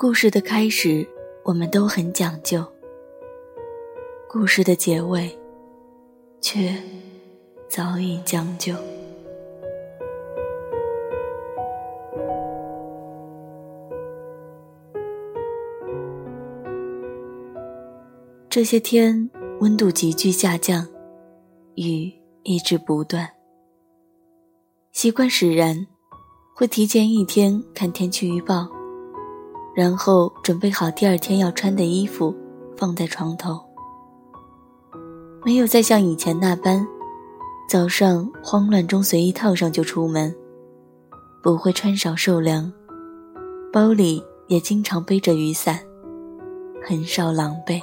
故事的开始，我们都很讲究；故事的结尾，却早已将就。这些天温度急剧下降，雨一直不断。习惯使然，会提前一天看天气预报。然后准备好第二天要穿的衣服，放在床头。没有再像以前那般，早上慌乱中随意套上就出门，不会穿少受凉，包里也经常背着雨伞，很少狼狈。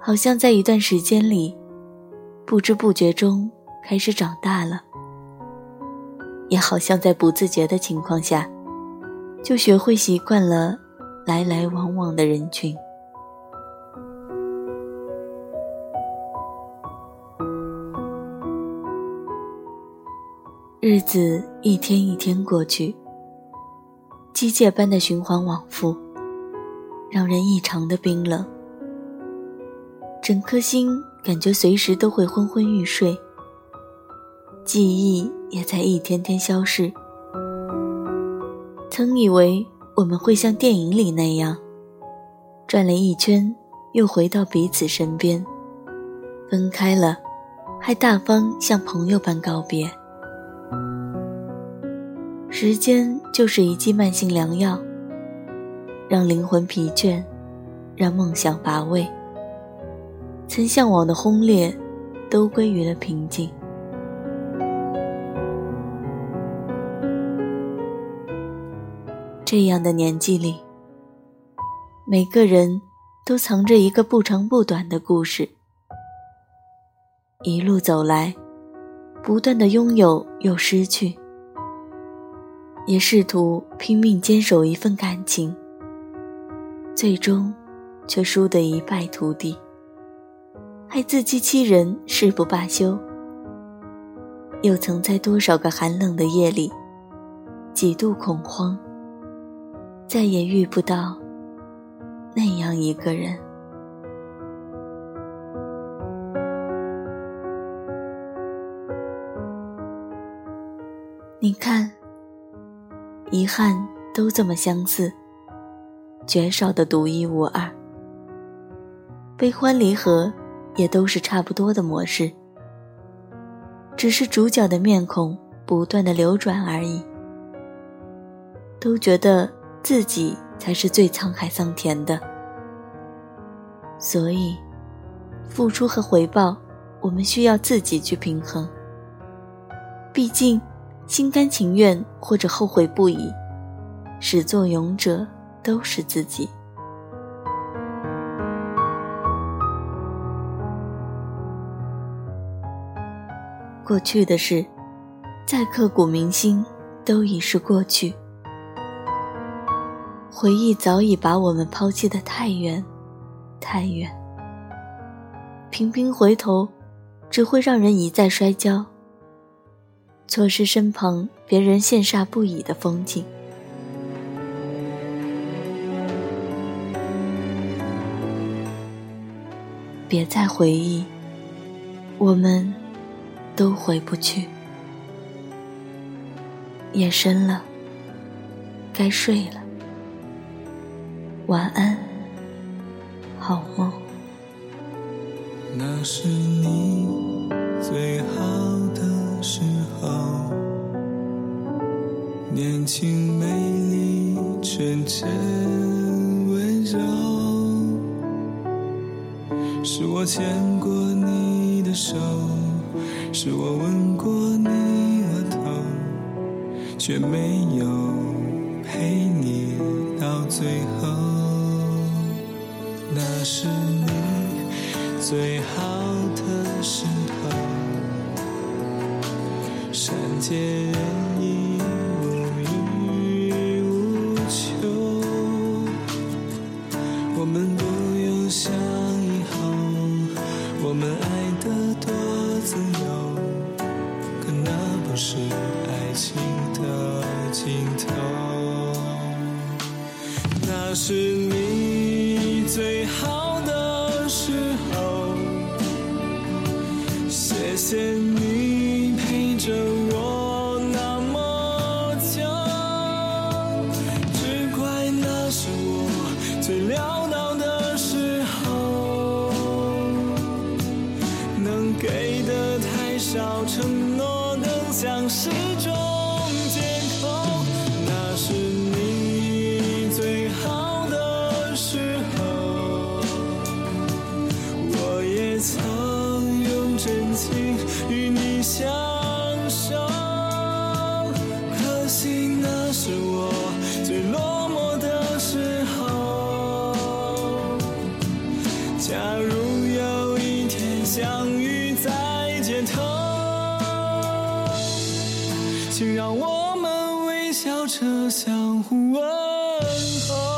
好像在一段时间里，不知不觉中开始长大了，也好像在不自觉的情况下。就学会习惯了来来往往的人群，日子一天一天过去，机械般的循环往复，让人异常的冰冷，整颗心感觉随时都会昏昏欲睡，记忆也在一天天消逝。曾以为我们会像电影里那样，转了一圈，又回到彼此身边。分开了，还大方像朋友般告别。时间就是一剂慢性良药，让灵魂疲倦，让梦想乏味。曾向往的轰烈，都归于了平静。这样的年纪里，每个人都藏着一个不长不短的故事。一路走来，不断的拥有又失去，也试图拼命坚守一份感情，最终却输得一败涂地，还自欺欺人，誓不罢休。又曾在多少个寒冷的夜里，几度恐慌。再也遇不到那样一个人。你看，遗憾都这么相似，绝少的独一无二。悲欢离合也都是差不多的模式，只是主角的面孔不断的流转而已。都觉得。自己才是最沧海桑田的，所以，付出和回报，我们需要自己去平衡。毕竟，心甘情愿或者后悔不已，始作俑者都是自己。过去的事，再刻骨铭心，都已是过去。回忆早已把我们抛弃的太远，太远。频频回头，只会让人一再摔跤，错失身旁别人羡煞不已的风景。别再回忆，我们都回不去。夜深了，该睡了。晚安，好梦。那是你最好的时候，年轻美丽，纯真温柔。是我牵过你的手，是我吻过你额头，却没有陪你到最后。那是你最好的时候，善解人意，无欲无求。我们不用想以后，我们爱是种借口。那是你最好的时候，我也曾用真情与你相守。可惜那是我最落寞的时候。假如有一天相遇在街头，请让我们微笑着相互问候。